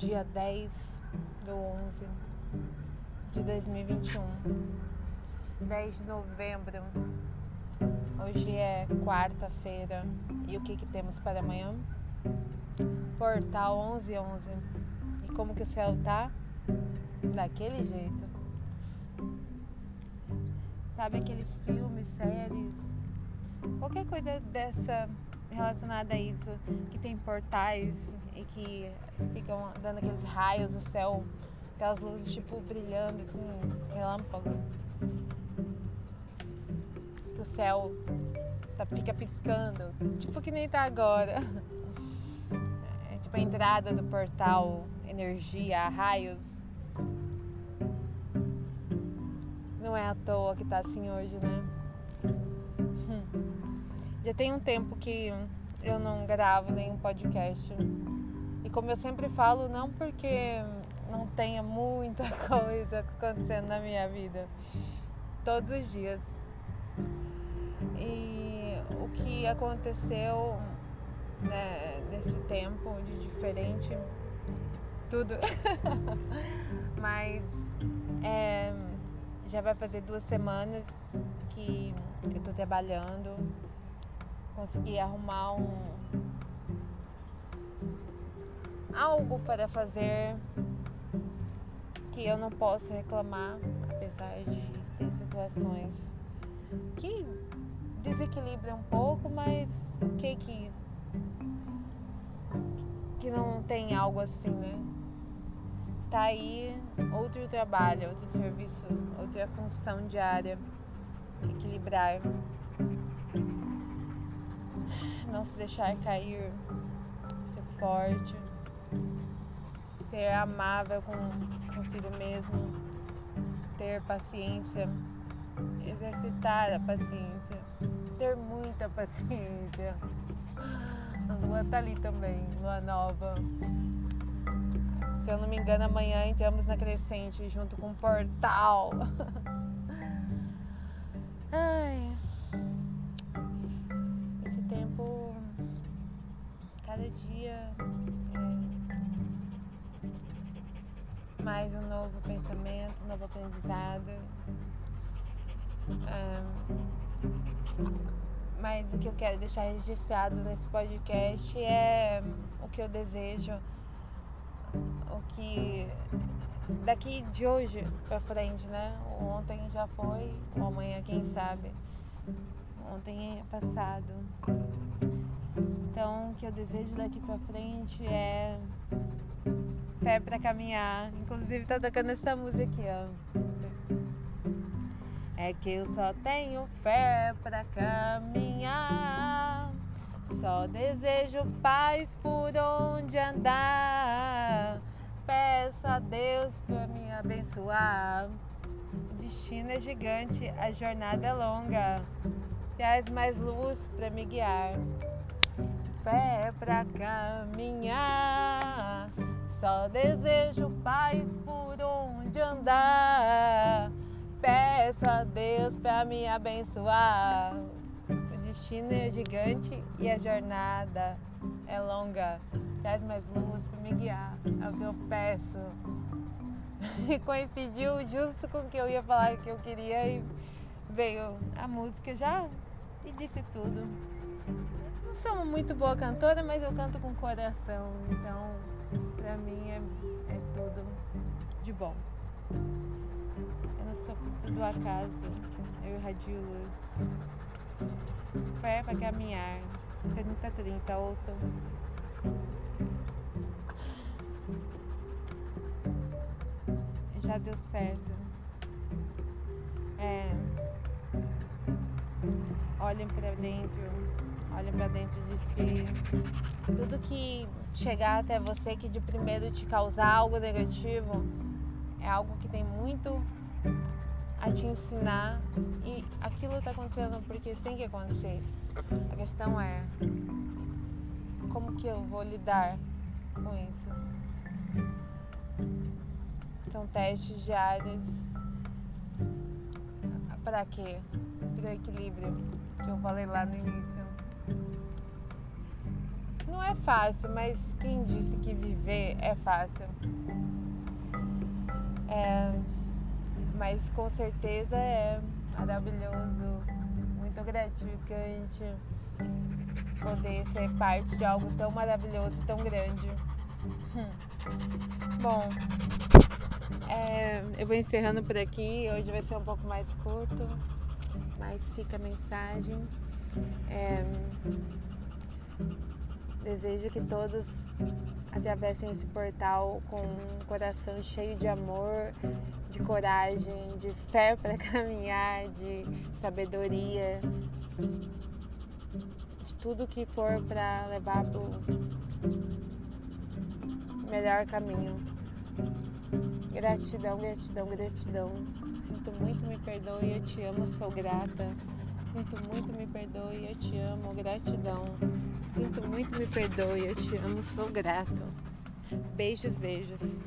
dia 10 do 11 de 2021, 10 de novembro. Hoje é quarta-feira e o que, que temos para amanhã? Portal 1111. E como que o céu tá? Daquele jeito. Sabe aqueles filmes, séries, qualquer coisa dessa relacionada a isso, que tem portais e que ficam dando aqueles raios no céu, aquelas luzes tipo brilhando, assim, relâmpago. Do céu tá, fica piscando, tipo que nem tá agora. É tipo a entrada do portal, energia, raios. Não é à toa que tá assim hoje, né? Já tem um tempo que eu não gravo nenhum podcast. E como eu sempre falo, não porque não tenha muita coisa acontecendo na minha vida, todos os dias. E o que aconteceu né, nesse tempo de diferente, tudo. Mas é, já vai fazer duas semanas que eu tô trabalhando consegui arrumar um algo para fazer que eu não posso reclamar, apesar de ter situações que desequilibram um pouco, mas o que que que não tem algo assim, né? Tá aí outro trabalho, outro serviço, outra função diária, equilibrar não se deixar cair, ser forte, ser amável com consigo mesmo, ter paciência, exercitar a paciência, ter muita paciência. A lua tá ali também, lua nova. Se eu não me engano, amanhã entramos na crescente junto com o portal. um aprendizado. mas o que eu quero deixar registrado nesse podcast é o que eu desejo, o que daqui de hoje para frente, né? Ontem já foi, ou amanhã quem sabe. Ontem é passado. Então, o que eu desejo daqui pra frente é fé pra caminhar. Inclusive, tá tocando essa música aqui, ó. É que eu só tenho fé pra caminhar. Só desejo paz por onde andar. Peço a Deus pra me abençoar. O destino é gigante, a jornada é longa. Traz mais luz pra me guiar fé pra caminhar. Só desejo paz por onde andar. Peço a Deus pra me abençoar. O destino é gigante e a jornada é longa. Traz mais luz pra me guiar. É o que eu peço. E coincidiu justo com o que eu ia falar que eu queria e veio a música já e disse tudo não sou muito boa cantora, mas eu canto com coração. Então, pra mim é, é tudo de bom. Eu não sou fruto do acaso. Eu irradio luz. Fé pra caminhar. 30 30, ouçam. Já deu certo. É. Olhem pra dentro olha para dentro de si. Tudo que chegar até você que de primeiro te causar algo negativo é algo que tem muito a te ensinar e aquilo está acontecendo porque tem que acontecer. A questão é como que eu vou lidar com isso. São testes diários para quê? Para o equilíbrio que eu falei lá no início. Não é fácil, mas quem disse que viver é fácil? É, mas com certeza é maravilhoso, muito gratificante poder ser parte de algo tão maravilhoso, tão grande. Hum. Bom, é, eu vou encerrando por aqui. Hoje vai ser um pouco mais curto, mas fica a mensagem. É, desejo que todos atravessem esse portal com um coração cheio de amor, de coragem, de fé para caminhar, de sabedoria, de tudo que for para levar para o melhor caminho. Gratidão, gratidão, gratidão. Sinto muito, me perdoe, eu te amo, sou grata. Sinto muito, me perdoe, eu te amo, gratidão. Sinto muito, me perdoe, eu te amo, sou grato. Beijos, beijos.